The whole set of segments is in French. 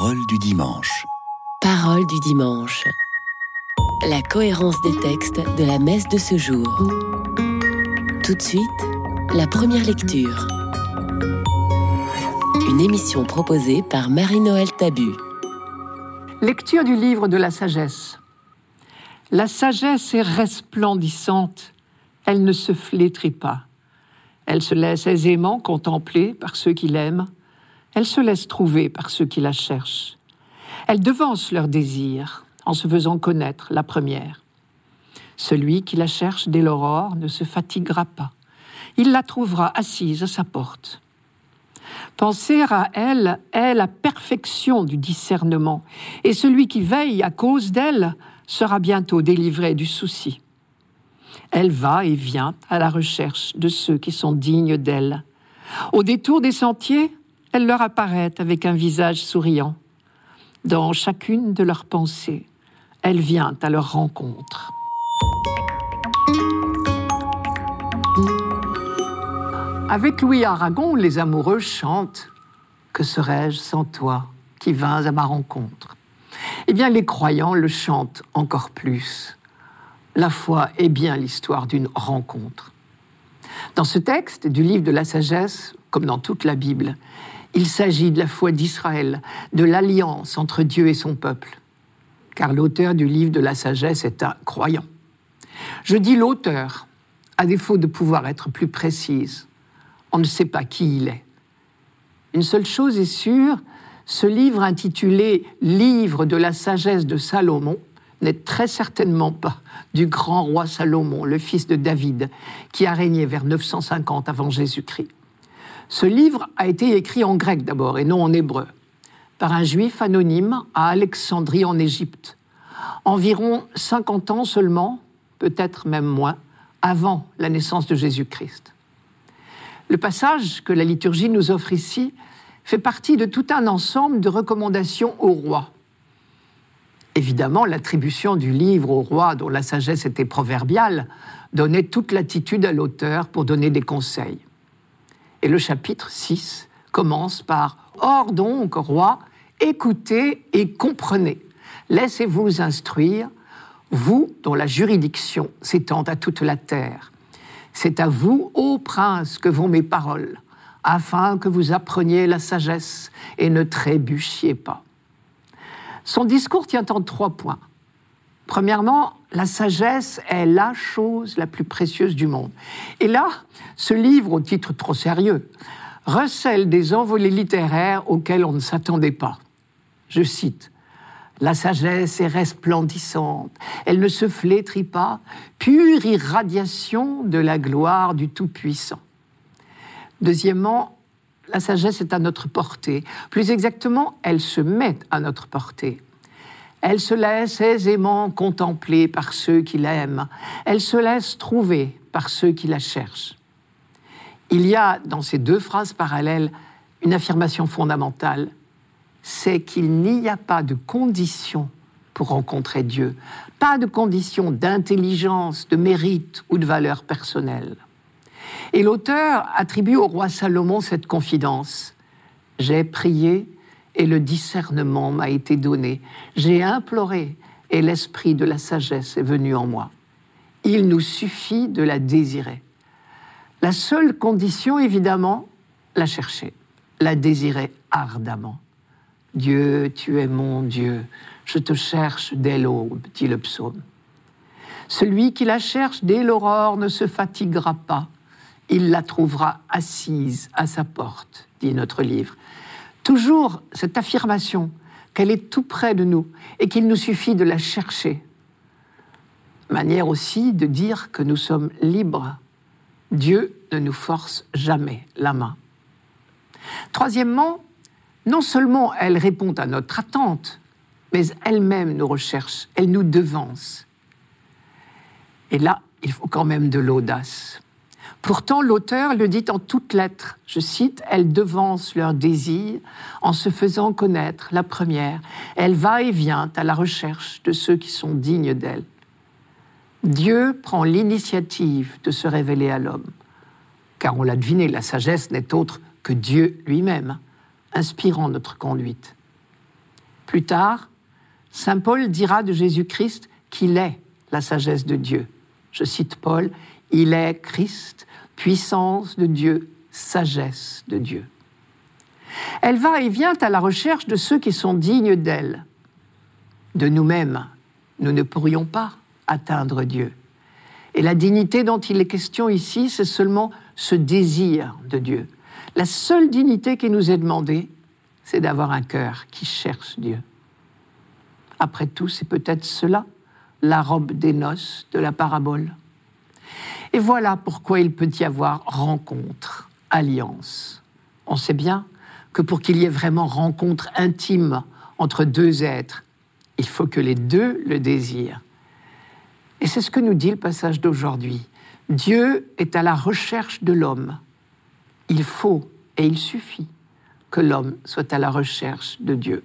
Parole du dimanche. Parole du dimanche. La cohérence des textes de la messe de ce jour. Tout de suite, la première lecture. Une émission proposée par Marie-Noël Tabu. Lecture du livre de la sagesse. La sagesse est resplendissante, elle ne se flétrit pas. Elle se laisse aisément contempler par ceux qui l'aiment, elle se laisse trouver par ceux qui la cherchent. Elle devance leurs désirs en se faisant connaître la première. Celui qui la cherche dès l'aurore ne se fatiguera pas. Il la trouvera assise à sa porte. Penser à elle est la perfection du discernement, et celui qui veille à cause d'elle sera bientôt délivré du souci. Elle va et vient à la recherche de ceux qui sont dignes d'elle. Au détour des sentiers, elle leur apparaît avec un visage souriant. Dans chacune de leurs pensées, elle vient à leur rencontre. Avec Louis Aragon, les amoureux chantent Que serais-je sans toi qui vins à ma rencontre? Eh bien, les croyants le chantent encore plus. La foi est bien l'histoire d'une rencontre. Dans ce texte du livre de la sagesse, comme dans toute la Bible, il s'agit de la foi d'Israël, de l'alliance entre Dieu et son peuple. Car l'auteur du livre de la sagesse est un croyant. Je dis l'auteur, à défaut de pouvoir être plus précise. On ne sait pas qui il est. Une seule chose est sûre, ce livre intitulé Livre de la sagesse de Salomon n'est très certainement pas du grand roi Salomon, le fils de David, qui a régné vers 950 avant Jésus-Christ. Ce livre a été écrit en grec d'abord et non en hébreu, par un juif anonyme à Alexandrie en Égypte, environ 50 ans seulement, peut-être même moins, avant la naissance de Jésus-Christ. Le passage que la liturgie nous offre ici fait partie de tout un ensemble de recommandations au roi. Évidemment, l'attribution du livre au roi, dont la sagesse était proverbiale, donnait toute latitude à l'auteur pour donner des conseils. Et le chapitre 6 commence par Or donc, roi, écoutez et comprenez. Laissez-vous instruire, vous dont la juridiction s'étend à toute la terre. C'est à vous, ô prince, que vont mes paroles, afin que vous appreniez la sagesse et ne trébuchiez pas. Son discours tient en trois points. Premièrement, la sagesse est la chose la plus précieuse du monde. Et là, ce livre, au titre trop sérieux, recèle des envolées littéraires auxquelles on ne s'attendait pas. Je cite La sagesse est resplendissante, elle ne se flétrit pas, pure irradiation de la gloire du Tout-Puissant. Deuxièmement, la sagesse est à notre portée. Plus exactement, elle se met à notre portée. Elle se laisse aisément contempler par ceux qui l'aiment. Elle se laisse trouver par ceux qui la cherchent. Il y a dans ces deux phrases parallèles une affirmation fondamentale, c'est qu'il n'y a pas de condition pour rencontrer Dieu, pas de condition d'intelligence, de mérite ou de valeur personnelle. Et l'auteur attribue au roi Salomon cette confidence. J'ai prié et le discernement m'a été donné. J'ai imploré et l'esprit de la sagesse est venu en moi. Il nous suffit de la désirer. La seule condition, évidemment, la chercher, la désirer ardemment. Dieu, tu es mon Dieu, je te cherche dès l'aube, dit le psaume. Celui qui la cherche dès l'aurore ne se fatiguera pas, il la trouvera assise à sa porte, dit notre livre toujours cette affirmation qu'elle est tout près de nous et qu'il nous suffit de la chercher. Manière aussi de dire que nous sommes libres. Dieu ne nous force jamais la main. Troisièmement, non seulement elle répond à notre attente, mais elle-même nous recherche, elle nous devance. Et là, il faut quand même de l'audace. Pourtant, l'auteur le dit en toutes lettres. Je cite, elle devance leur désir en se faisant connaître, la première. Elle va et vient à la recherche de ceux qui sont dignes d'elle. Dieu prend l'initiative de se révéler à l'homme. Car on l'a deviné, la sagesse n'est autre que Dieu lui-même, inspirant notre conduite. Plus tard, Saint Paul dira de Jésus-Christ qu'il est la sagesse de Dieu. Je cite Paul, Il est Christ, puissance de Dieu, sagesse de Dieu. Elle va et vient à la recherche de ceux qui sont dignes d'elle. De nous-mêmes, nous ne pourrions pas atteindre Dieu. Et la dignité dont il est question ici, c'est seulement ce désir de Dieu. La seule dignité qui nous est demandée, c'est d'avoir un cœur qui cherche Dieu. Après tout, c'est peut-être cela, la robe des noces de la parabole. Et voilà pourquoi il peut y avoir rencontre, alliance. On sait bien que pour qu'il y ait vraiment rencontre intime entre deux êtres, il faut que les deux le désirent. Et c'est ce que nous dit le passage d'aujourd'hui. Dieu est à la recherche de l'homme. Il faut et il suffit que l'homme soit à la recherche de Dieu.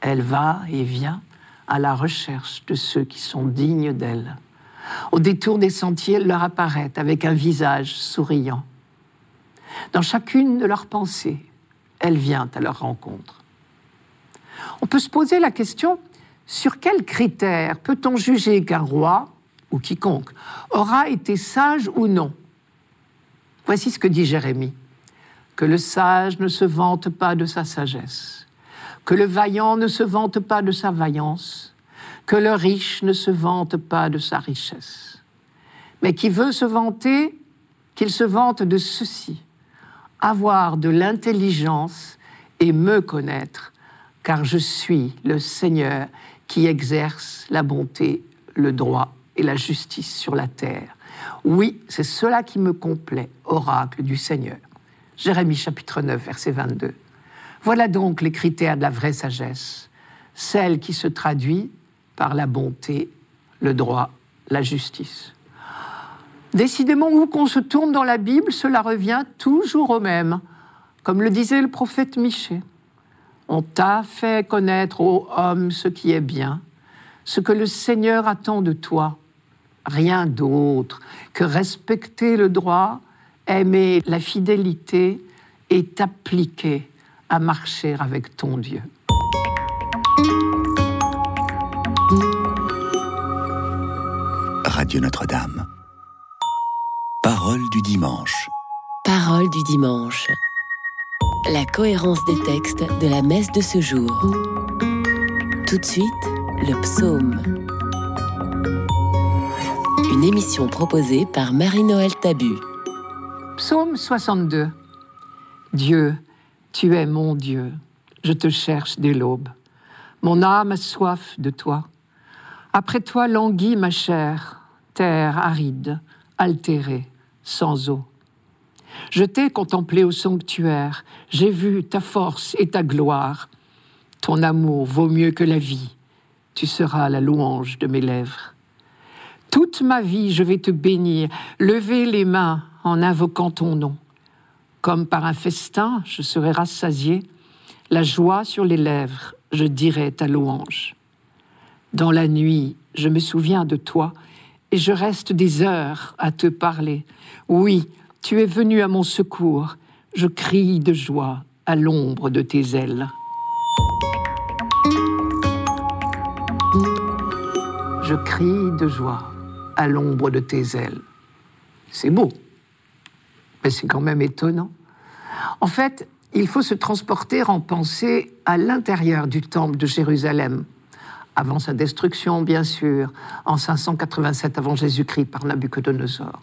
Elle va et vient à la recherche de ceux qui sont dignes d'elle. Au détour des sentiers, leur apparaît avec un visage souriant. Dans chacune de leurs pensées, elle vient à leur rencontre. On peut se poser la question, sur quels critères peut-on juger qu'un roi, ou quiconque, aura été sage ou non? Voici ce que dit Jérémie. Que le sage ne se vante pas de sa sagesse, que le vaillant ne se vante pas de sa vaillance, que le riche ne se vante pas de sa richesse. Mais qui veut se vanter, qu'il se vante de ceci, avoir de l'intelligence et me connaître, car je suis le Seigneur qui exerce la bonté, le droit et la justice sur la terre. Oui, c'est cela qui me complaît, oracle du Seigneur. Jérémie chapitre 9, verset 22. Voilà donc les critères de la vraie sagesse, celle qui se traduit par la bonté, le droit, la justice. Décidément, où qu'on se tourne dans la Bible, cela revient toujours au même, comme le disait le prophète Michée. On t'a fait connaître, ô homme, ce qui est bien, ce que le Seigneur attend de toi, rien d'autre que respecter le droit, aimer la fidélité et t'appliquer à marcher avec ton Dieu. Radio Notre-Dame. Parole du dimanche. Parole du dimanche. La cohérence des textes de la messe de ce jour. Tout de suite, le psaume. Une émission proposée par Marie-Noël Tabu. Psaume 62. Dieu, tu es mon Dieu, je te cherche dès l'aube. Mon âme a soif de toi. Après toi languit ma chair, terre aride, altérée, sans eau. Je t'ai contemplé au sanctuaire, j'ai vu ta force et ta gloire. Ton amour vaut mieux que la vie, tu seras la louange de mes lèvres. Toute ma vie, je vais te bénir, lever les mains en invoquant ton nom. Comme par un festin, je serai rassasié, la joie sur les lèvres, je dirai ta louange. Dans la nuit, je me souviens de toi, et je reste des heures à te parler. Oui, tu es venu à mon secours, je crie de joie à l'ombre de tes ailes. Je crie de joie à l'ombre de tes ailes. C'est beau, mais c'est quand même étonnant. En fait, il faut se transporter en pensée à l'intérieur du temple de Jérusalem, avant sa destruction, bien sûr, en 587 avant Jésus-Christ par Nabucodonosor.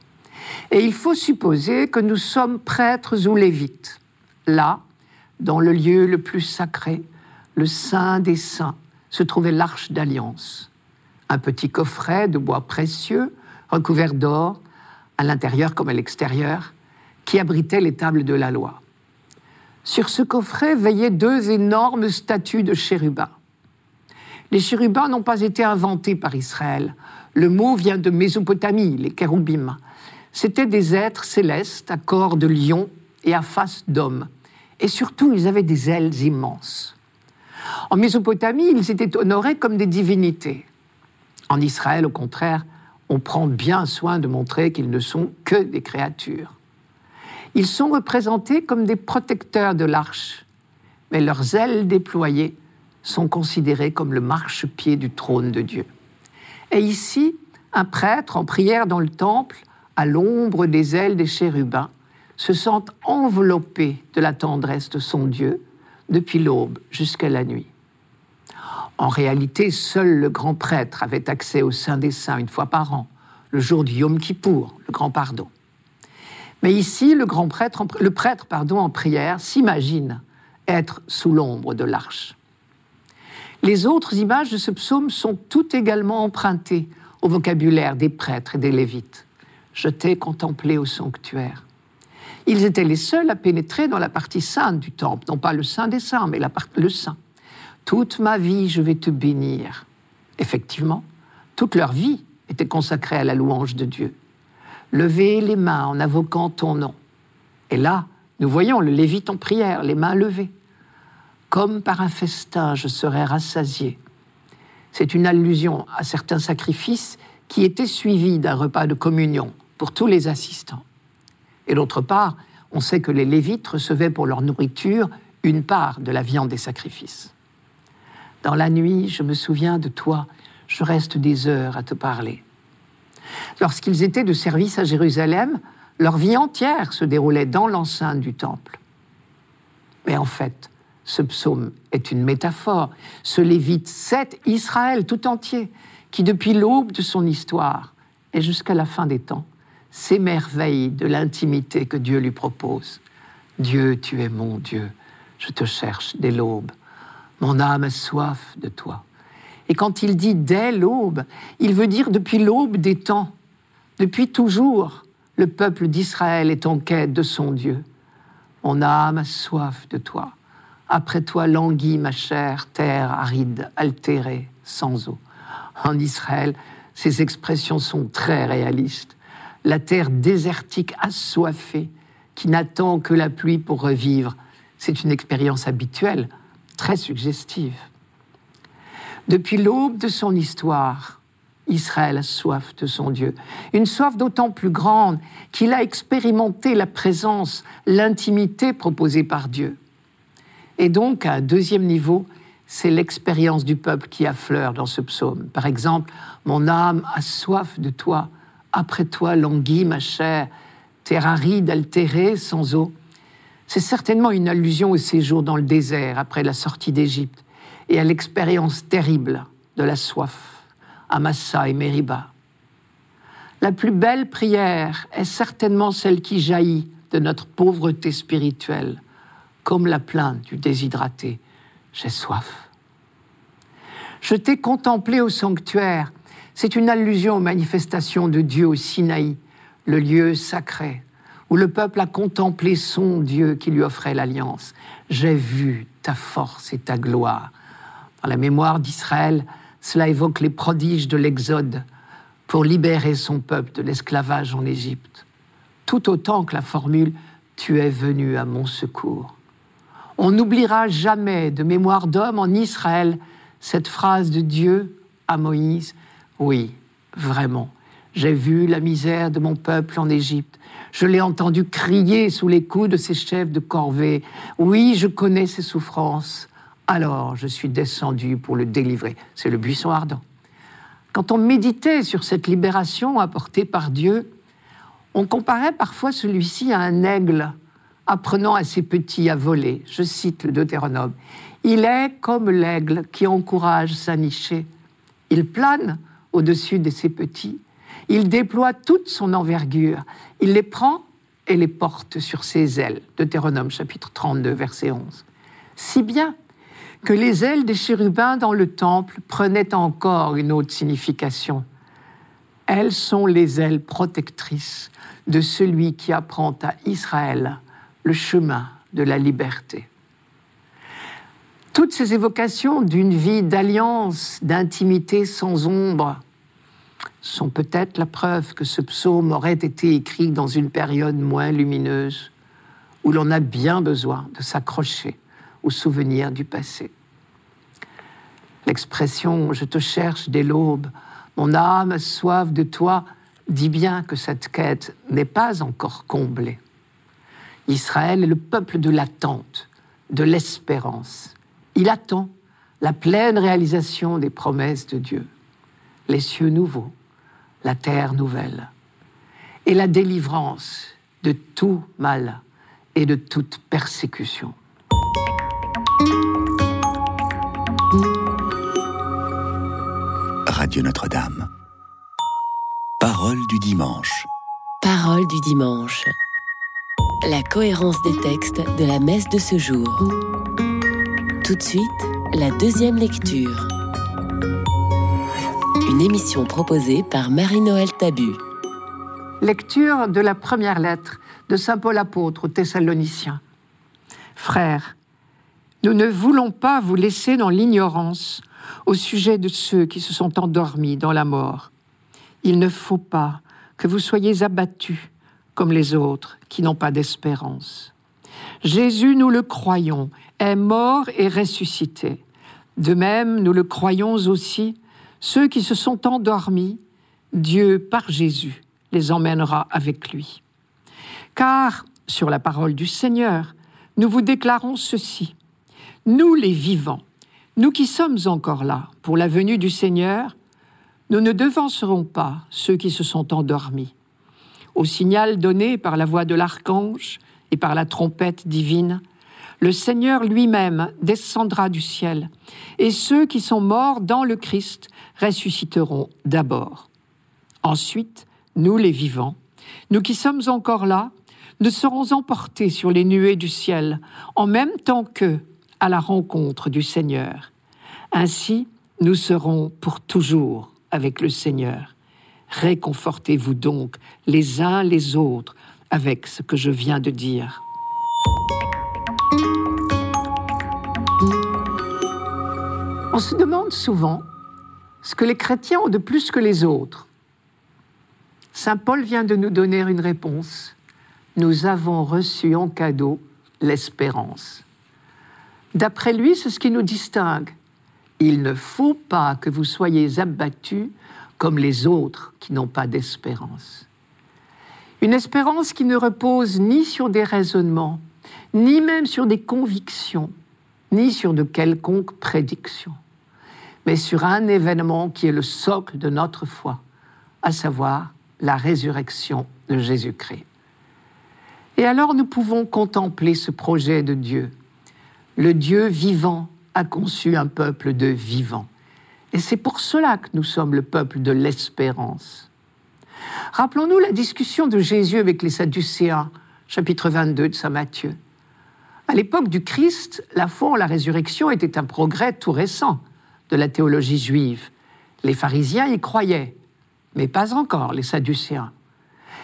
Et il faut supposer que nous sommes prêtres ou lévites, là, dans le lieu le plus sacré, le Saint des Saints, se trouvait l'arche d'alliance, un petit coffret de bois précieux, recouvert d'or, à l'intérieur comme à l'extérieur, qui abritait les tables de la loi. Sur ce coffret veillaient deux énormes statues de chérubins. Les chérubins n'ont pas été inventés par Israël. Le mot vient de Mésopotamie, les kéroubim. C'étaient des êtres célestes à corps de lion et à face d'homme. Et surtout, ils avaient des ailes immenses. En Mésopotamie, ils étaient honorés comme des divinités. En Israël, au contraire, on prend bien soin de montrer qu'ils ne sont que des créatures. Ils sont représentés comme des protecteurs de l'arche, mais leurs ailes déployées sont considérés comme le marchepied du trône de Dieu. Et ici, un prêtre en prière dans le temple, à l'ombre des ailes des chérubins, se sent enveloppé de la tendresse de son Dieu depuis l'aube jusqu'à la nuit. En réalité, seul le grand prêtre avait accès au Saint des Saints une fois par an, le jour du Yom Kippour, le grand pardon. Mais ici, le grand prêtre, le prêtre pardon, en prière s'imagine être sous l'ombre de l'arche. Les autres images de ce psaume sont toutes également empruntées au vocabulaire des prêtres et des lévites. Je t'ai contemplé au sanctuaire. Ils étaient les seuls à pénétrer dans la partie sainte du temple, non pas le saint des saints, mais la le saint. Toute ma vie, je vais te bénir. Effectivement, toute leur vie était consacrée à la louange de Dieu. Levez les mains en invoquant ton nom. Et là, nous voyons le Lévite en prière, les mains levées. Comme par un festin, je serai rassasié. C'est une allusion à certains sacrifices qui étaient suivis d'un repas de communion pour tous les assistants. Et d'autre part, on sait que les Lévites recevaient pour leur nourriture une part de la viande des sacrifices. Dans la nuit, je me souviens de toi, je reste des heures à te parler. Lorsqu'ils étaient de service à Jérusalem, leur vie entière se déroulait dans l'enceinte du temple. Mais en fait, ce psaume est une métaphore. Ce Lévite, c'est Israël tout entier, qui depuis l'aube de son histoire et jusqu'à la fin des temps, s'émerveille de l'intimité que Dieu lui propose. Dieu, tu es mon Dieu, je te cherche dès l'aube. Mon âme a soif de toi. Et quand il dit dès l'aube, il veut dire depuis l'aube des temps. Depuis toujours, le peuple d'Israël est en quête de son Dieu. Mon âme a soif de toi. Après toi languit ma chère terre aride, altérée, sans eau. En Israël, ces expressions sont très réalistes. La terre désertique assoiffée, qui n'attend que la pluie pour revivre, c'est une expérience habituelle très suggestive. Depuis l'aube de son histoire, Israël a soif de son Dieu, une soif d'autant plus grande qu'il a expérimenté la présence, l'intimité proposée par Dieu. Et donc, à un deuxième niveau, c'est l'expérience du peuple qui affleure dans ce psaume. Par exemple, Mon âme a soif de toi, après toi languit ma chair, terre aride, altérée, sans eau. C'est certainement une allusion au séjour dans le désert après la sortie d'Égypte et à l'expérience terrible de la soif à Massa et Mériba. La plus belle prière est certainement celle qui jaillit de notre pauvreté spirituelle, comme la plainte du déshydraté. J'ai soif. Je t'ai contemplé au sanctuaire. C'est une allusion aux manifestations de Dieu au Sinaï, le lieu sacré où le peuple a contemplé son Dieu qui lui offrait l'alliance. J'ai vu ta force et ta gloire. Dans la mémoire d'Israël, cela évoque les prodiges de l'Exode pour libérer son peuple de l'esclavage en Égypte, tout autant que la formule Tu es venu à mon secours. On n'oubliera jamais de mémoire d'homme en Israël cette phrase de Dieu à Moïse Oui, vraiment, j'ai vu la misère de mon peuple en Égypte. Je l'ai entendu crier sous les coups de ses chefs de corvée. Oui, je connais ses souffrances. Alors je suis descendu pour le délivrer. C'est le buisson ardent. Quand on méditait sur cette libération apportée par Dieu, on comparait parfois celui-ci à un aigle apprenant à ses petits à voler. Je cite le Deutéronome. Il est comme l'aigle qui encourage sa nichée. Il plane au-dessus de ses petits il déploie toute son envergure. Il les prend et les porte sur ses ailes. Deutéronome chapitre 32, verset 11. Si bien que les ailes des chérubins dans le temple prenaient encore une autre signification. Elles sont les ailes protectrices de celui qui apprend à Israël le chemin de la liberté. Toutes ces évocations d'une vie d'alliance, d'intimité sans ombre, sont peut-être la preuve que ce psaume aurait été écrit dans une période moins lumineuse, où l'on a bien besoin de s'accrocher aux souvenirs du passé. L'expression ⁇ Je te cherche dès l'aube, mon âme a soif de toi ⁇ dit bien que cette quête n'est pas encore comblée. Israël est le peuple de l'attente, de l'espérance. Il attend la pleine réalisation des promesses de Dieu, les cieux nouveaux, la terre nouvelle, et la délivrance de tout mal et de toute persécution. Radio Notre-Dame. Parole du dimanche. Parole du dimanche. La cohérence des textes de la messe de ce jour. Tout de suite, la deuxième lecture. Une émission proposée par Marie-Noël Tabu. Lecture de la première lettre de Saint Paul apôtre aux Thessaloniciens. Frères, nous ne voulons pas vous laisser dans l'ignorance au sujet de ceux qui se sont endormis dans la mort. Il ne faut pas que vous soyez abattus comme les autres qui n'ont pas d'espérance. Jésus, nous le croyons, est mort et ressuscité. De même, nous le croyons aussi, ceux qui se sont endormis, Dieu, par Jésus, les emmènera avec lui. Car, sur la parole du Seigneur, nous vous déclarons ceci. Nous les vivants, nous qui sommes encore là pour la venue du Seigneur, nous ne devancerons pas ceux qui se sont endormis. Au signal donné par la voix de l'archange et par la trompette divine, le Seigneur lui-même descendra du ciel, et ceux qui sont morts dans le Christ ressusciteront d'abord. Ensuite, nous les vivants, nous qui sommes encore là, ne serons emportés sur les nuées du ciel, en même temps qu'eux, à la rencontre du Seigneur. Ainsi, nous serons pour toujours avec le Seigneur. Réconfortez-vous donc les uns les autres avec ce que je viens de dire. On se demande souvent ce que les chrétiens ont de plus que les autres. Saint Paul vient de nous donner une réponse. Nous avons reçu en cadeau l'espérance. D'après lui, c'est ce qui nous distingue. Il ne faut pas que vous soyez abattus comme les autres qui n'ont pas d'espérance. Une espérance qui ne repose ni sur des raisonnements, ni même sur des convictions, ni sur de quelconques prédictions, mais sur un événement qui est le socle de notre foi, à savoir la résurrection de Jésus-Christ. Et alors nous pouvons contempler ce projet de Dieu le Dieu vivant a conçu un peuple de vivants. Et c'est pour cela que nous sommes le peuple de l'espérance. Rappelons-nous la discussion de Jésus avec les Sadducéens, chapitre 22 de Saint Matthieu. À l'époque du Christ, la foi en la résurrection était un progrès tout récent de la théologie juive. Les pharisiens y croyaient, mais pas encore les Sadducéens.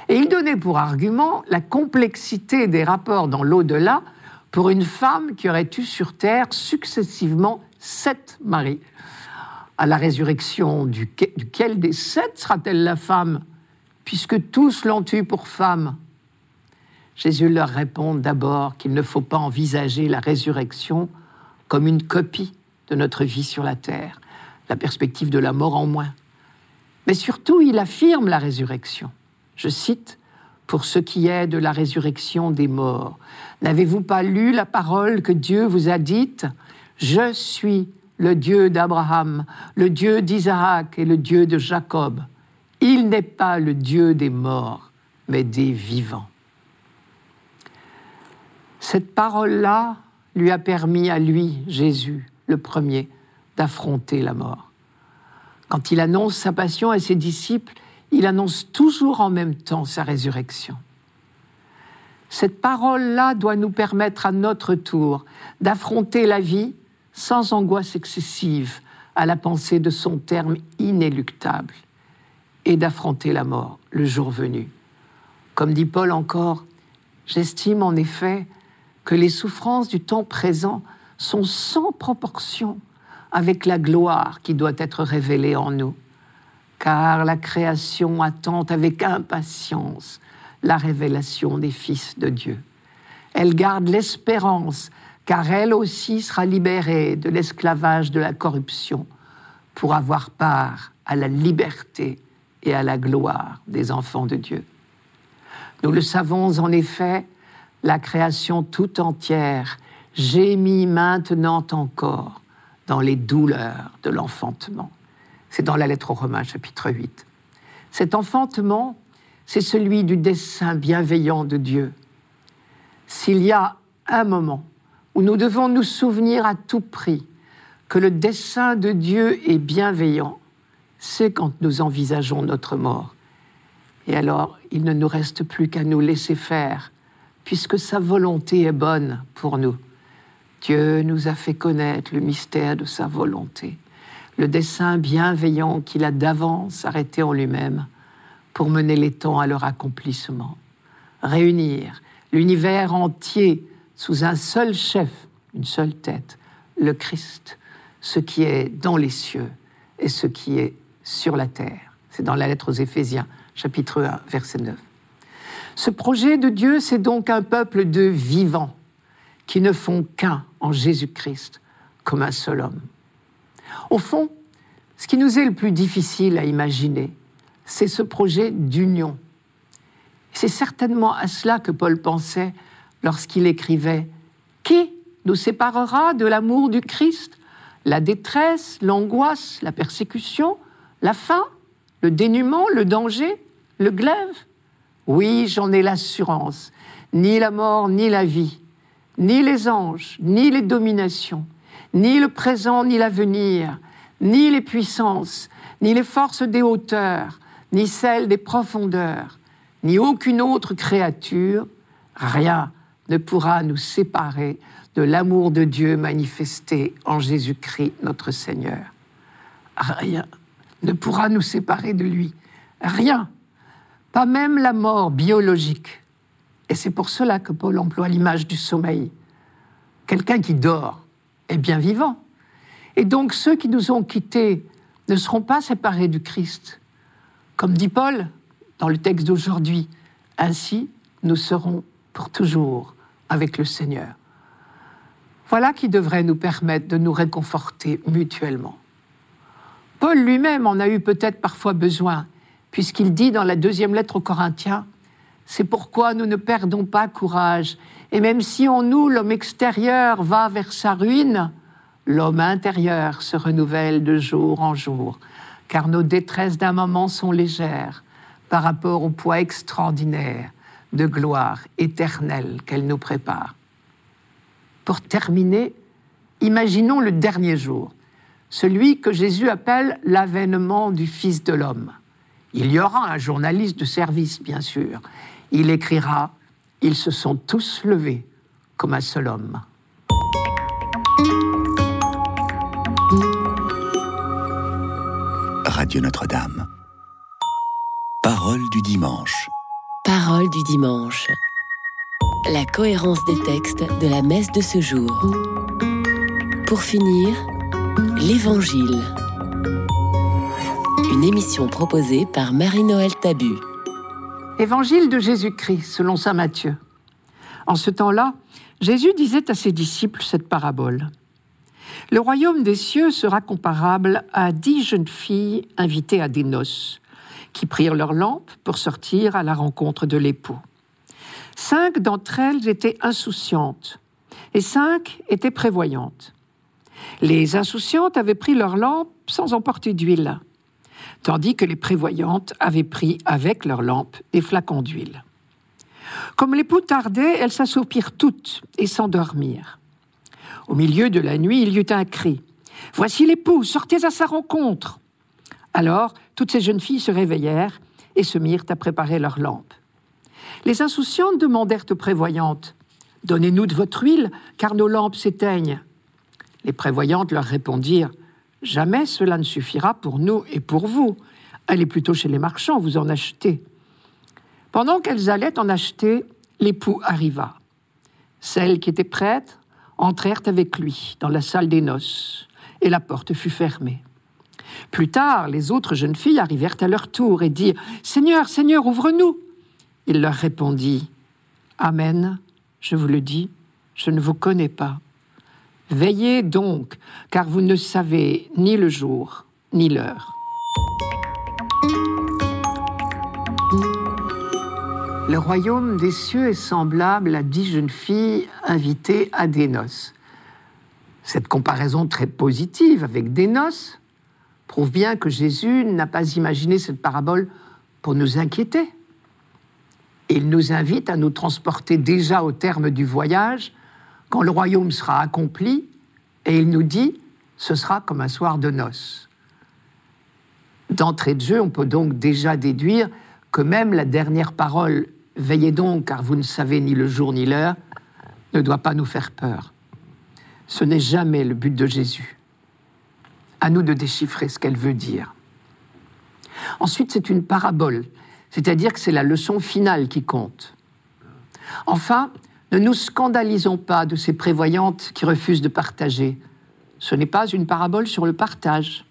Et ils donnaient pour argument la complexité des rapports dans l'au-delà pour une femme qui aurait eu sur terre successivement sept maris. À la résurrection duquel des sept sera-t-elle la femme, puisque tous l'ont eue pour femme? Jésus leur répond d'abord qu'il ne faut pas envisager la résurrection comme une copie de notre vie sur la terre, la perspective de la mort en moins. Mais surtout, il affirme la résurrection. Je cite, pour ce qui est de la résurrection des morts. N'avez-vous pas lu la parole que Dieu vous a dite? Je suis le Dieu d'Abraham, le Dieu d'Isaac et le Dieu de Jacob. Il n'est pas le Dieu des morts, mais des vivants. Cette parole-là lui a permis à lui, Jésus, le premier, d'affronter la mort. Quand il annonce sa passion à ses disciples, il annonce toujours en même temps sa résurrection. Cette parole-là doit nous permettre à notre tour d'affronter la vie sans angoisse excessive à la pensée de son terme inéluctable et d'affronter la mort le jour venu. Comme dit Paul encore, j'estime en effet que les souffrances du temps présent sont sans proportion avec la gloire qui doit être révélée en nous car la création attend avec impatience la révélation des fils de Dieu. Elle garde l'espérance, car elle aussi sera libérée de l'esclavage de la corruption pour avoir part à la liberté et à la gloire des enfants de Dieu. Nous le savons en effet, la création tout entière gémit maintenant encore dans les douleurs de l'enfantement. C'est dans la lettre aux Romains, chapitre 8. Cet enfantement, c'est celui du dessein bienveillant de Dieu. S'il y a un moment où nous devons nous souvenir à tout prix que le dessein de Dieu est bienveillant, c'est quand nous envisageons notre mort. Et alors, il ne nous reste plus qu'à nous laisser faire, puisque sa volonté est bonne pour nous. Dieu nous a fait connaître le mystère de sa volonté, le dessein bienveillant qu'il a d'avance arrêté en lui-même pour mener les temps à leur accomplissement. Réunir l'univers entier sous un seul chef, une seule tête, le Christ, ce qui est dans les cieux et ce qui est sur la terre. C'est dans la lettre aux Éphésiens, chapitre 1, verset 9. Ce projet de Dieu, c'est donc un peuple de vivants qui ne font qu'un en Jésus-Christ comme un seul homme. Au fond, ce qui nous est le plus difficile à imaginer, c'est ce projet d'union. C'est certainement à cela que Paul pensait lorsqu'il écrivait Qui nous séparera de l'amour du Christ? La détresse, l'angoisse, la persécution, la faim, le dénuement, le danger, le glaive? Oui, j'en ai l'assurance. Ni la mort, ni la vie, ni les anges, ni les dominations, ni le présent, ni l'avenir, ni les puissances, ni les forces des hauteurs, ni celles des profondeurs, ni aucune autre créature, rien ne pourra nous séparer de l'amour de Dieu manifesté en Jésus-Christ notre Seigneur. Rien ne pourra nous séparer de lui. Rien. Pas même la mort biologique. Et c'est pour cela que Paul emploie l'image du sommeil. Quelqu'un qui dort est bien vivant. Et donc ceux qui nous ont quittés ne seront pas séparés du Christ. Comme dit Paul dans le texte d'aujourd'hui, ainsi nous serons pour toujours avec le Seigneur. Voilà qui devrait nous permettre de nous réconforter mutuellement. Paul lui-même en a eu peut-être parfois besoin, puisqu'il dit dans la deuxième lettre aux Corinthiens, C'est pourquoi nous ne perdons pas courage, et même si en nous l'homme extérieur va vers sa ruine, l'homme intérieur se renouvelle de jour en jour car nos détresses d'un moment sont légères par rapport au poids extraordinaire de gloire éternelle qu'elle nous prépare. Pour terminer, imaginons le dernier jour, celui que Jésus appelle l'avènement du Fils de l'homme. Il y aura un journaliste de service, bien sûr. Il écrira Ils se sont tous levés comme un seul homme. Radio Notre-Dame. Parole du dimanche. Parole du dimanche. La cohérence des textes de la messe de ce jour. Pour finir, l'Évangile. Une émission proposée par Marie-Noël Tabu. Évangile de Jésus-Christ selon Saint Matthieu. En ce temps-là, Jésus disait à ses disciples cette parabole. Le royaume des cieux sera comparable à dix jeunes filles invitées à des noces, qui prirent leurs lampes pour sortir à la rencontre de l'époux. Cinq d'entre elles étaient insouciantes et cinq étaient prévoyantes. Les insouciantes avaient pris leurs lampes sans emporter d'huile, tandis que les prévoyantes avaient pris avec leurs lampes des flacons d'huile. Comme l'époux tardait, elles s'assoupirent toutes et s'endormirent. Au milieu de la nuit, il y eut un cri. Voici l'époux, sortez à sa rencontre. Alors, toutes ces jeunes filles se réveillèrent et se mirent à préparer leurs lampes. Les insouciantes demandèrent aux prévoyantes Donnez-nous de votre huile, car nos lampes s'éteignent. Les prévoyantes leur répondirent Jamais cela ne suffira pour nous et pour vous. Allez plutôt chez les marchands, vous en achetez. Pendant qu'elles allaient en acheter, l'époux arriva. Celles qui étaient prêtes entrèrent avec lui dans la salle des noces, et la porte fut fermée. Plus tard, les autres jeunes filles arrivèrent à leur tour et dirent Seigneur, Seigneur, ouvre-nous. Il leur répondit Amen, je vous le dis, je ne vous connais pas. Veillez donc, car vous ne savez ni le jour ni l'heure. Le royaume des cieux est semblable à dix jeunes filles invitées à des noces. Cette comparaison très positive avec des noces prouve bien que Jésus n'a pas imaginé cette parabole pour nous inquiéter. Il nous invite à nous transporter déjà au terme du voyage, quand le royaume sera accompli, et il nous dit, ce sera comme un soir de noces. D'entrée de jeu, on peut donc déjà déduire que même la dernière parole, Veillez donc car vous ne savez ni le jour ni l'heure, ne doit pas nous faire peur. Ce n'est jamais le but de Jésus. À nous de déchiffrer ce qu'elle veut dire. Ensuite, c'est une parabole, c'est-à-dire que c'est la leçon finale qui compte. Enfin, ne nous scandalisons pas de ces prévoyantes qui refusent de partager. Ce n'est pas une parabole sur le partage.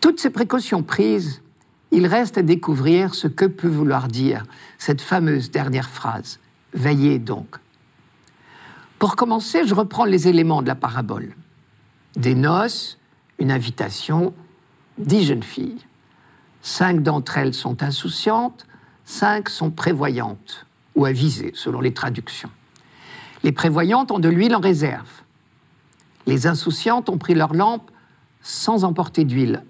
Toutes ces précautions prises, il reste à découvrir ce que peut vouloir dire cette fameuse dernière phrase. Veillez donc. Pour commencer, je reprends les éléments de la parabole. Des noces, une invitation, dix jeunes filles. Cinq d'entre elles sont insouciantes, cinq sont prévoyantes ou avisées, selon les traductions. Les prévoyantes ont de l'huile en réserve. Les insouciantes ont pris leur lampe sans emporter d'huile.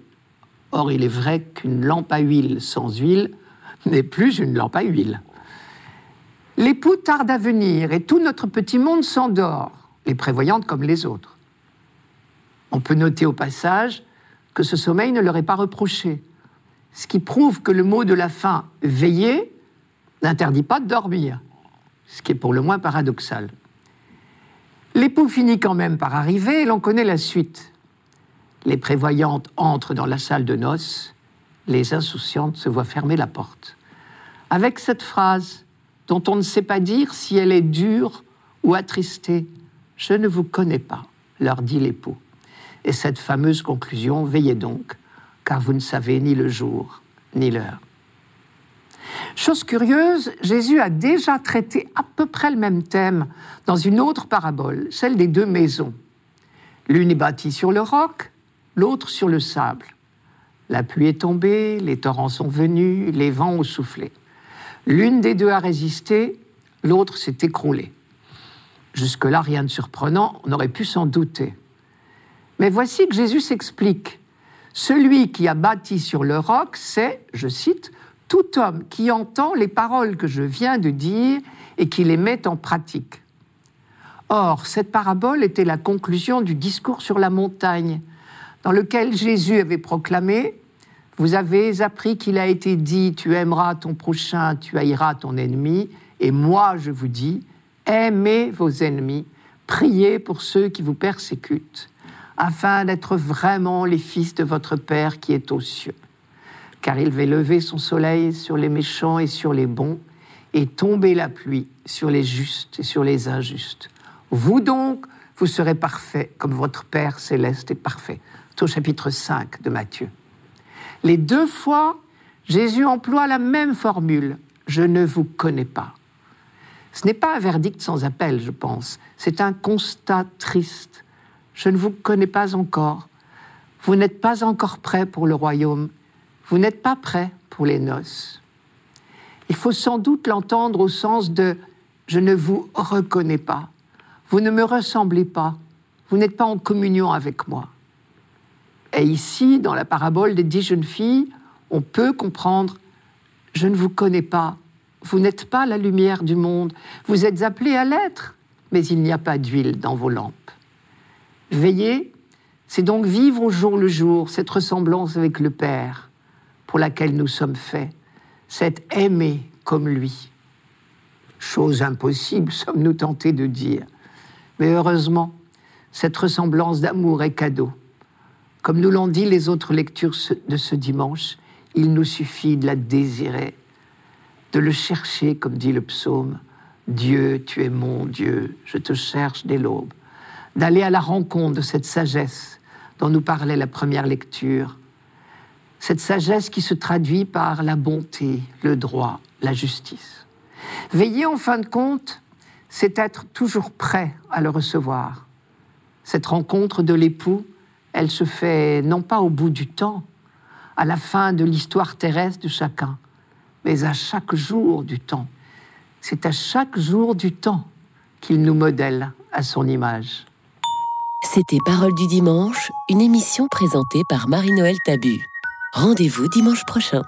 Or, il est vrai qu'une lampe à huile sans huile n'est plus une lampe à huile. L'époux tarde à venir et tout notre petit monde s'endort, les prévoyantes comme les autres. On peut noter au passage que ce sommeil ne leur est pas reproché, ce qui prouve que le mot de la fin veiller n'interdit pas de dormir, ce qui est pour le moins paradoxal. L'époux finit quand même par arriver et l'on connaît la suite. Les prévoyantes entrent dans la salle de noces, les insouciantes se voient fermer la porte. Avec cette phrase, dont on ne sait pas dire si elle est dure ou attristée, Je ne vous connais pas, leur dit l'époux. Et cette fameuse conclusion, Veillez donc, car vous ne savez ni le jour ni l'heure. Chose curieuse, Jésus a déjà traité à peu près le même thème dans une autre parabole, celle des deux maisons. L'une est bâtie sur le roc, l'autre sur le sable. La pluie est tombée, les torrents sont venus, les vents ont soufflé. L'une des deux a résisté, l'autre s'est écroulée. Jusque-là, rien de surprenant, on aurait pu s'en douter. Mais voici que Jésus s'explique. Celui qui a bâti sur le roc, c'est, je cite, tout homme qui entend les paroles que je viens de dire et qui les met en pratique. Or, cette parabole était la conclusion du discours sur la montagne, dans lequel Jésus avait proclamé Vous avez appris qu'il a été dit Tu aimeras ton prochain, tu haïras ton ennemi, et moi je vous dis Aimez vos ennemis, priez pour ceux qui vous persécutent, afin d'être vraiment les fils de votre Père qui est aux cieux. Car il va lever son soleil sur les méchants et sur les bons, et tomber la pluie sur les justes et sur les injustes. Vous donc, vous serez parfaits comme votre Père céleste est parfait au chapitre 5 de Matthieu. Les deux fois, Jésus emploie la même formule, je ne vous connais pas. Ce n'est pas un verdict sans appel, je pense, c'est un constat triste. Je ne vous connais pas encore. Vous n'êtes pas encore prêt pour le royaume. Vous n'êtes pas prêt pour les noces. Il faut sans doute l'entendre au sens de je ne vous reconnais pas. Vous ne me ressemblez pas. Vous n'êtes pas en communion avec moi. Et ici, dans la parabole des dix jeunes filles, on peut comprendre, je ne vous connais pas, vous n'êtes pas la lumière du monde, vous êtes appelés à l'être, mais il n'y a pas d'huile dans vos lampes. Veillez, c'est donc vivre au jour le jour cette ressemblance avec le Père pour laquelle nous sommes faits, c'est aimer comme lui. Chose impossible, sommes-nous tentés de dire. Mais heureusement, cette ressemblance d'amour est cadeau. Comme nous l'ont dit les autres lectures de ce dimanche, il nous suffit de la désirer, de le chercher, comme dit le psaume. Dieu, tu es mon Dieu, je te cherche dès l'aube. D'aller à la rencontre de cette sagesse dont nous parlait la première lecture. Cette sagesse qui se traduit par la bonté, le droit, la justice. Veiller en fin de compte, c'est être toujours prêt à le recevoir. Cette rencontre de l'époux elle se fait non pas au bout du temps, à la fin de l'histoire terrestre de chacun, mais à chaque jour du temps. C'est à chaque jour du temps qu'il nous modèle à son image. C'était Parole du dimanche, une émission présentée par Marie-Noël Tabu. Rendez-vous dimanche prochain.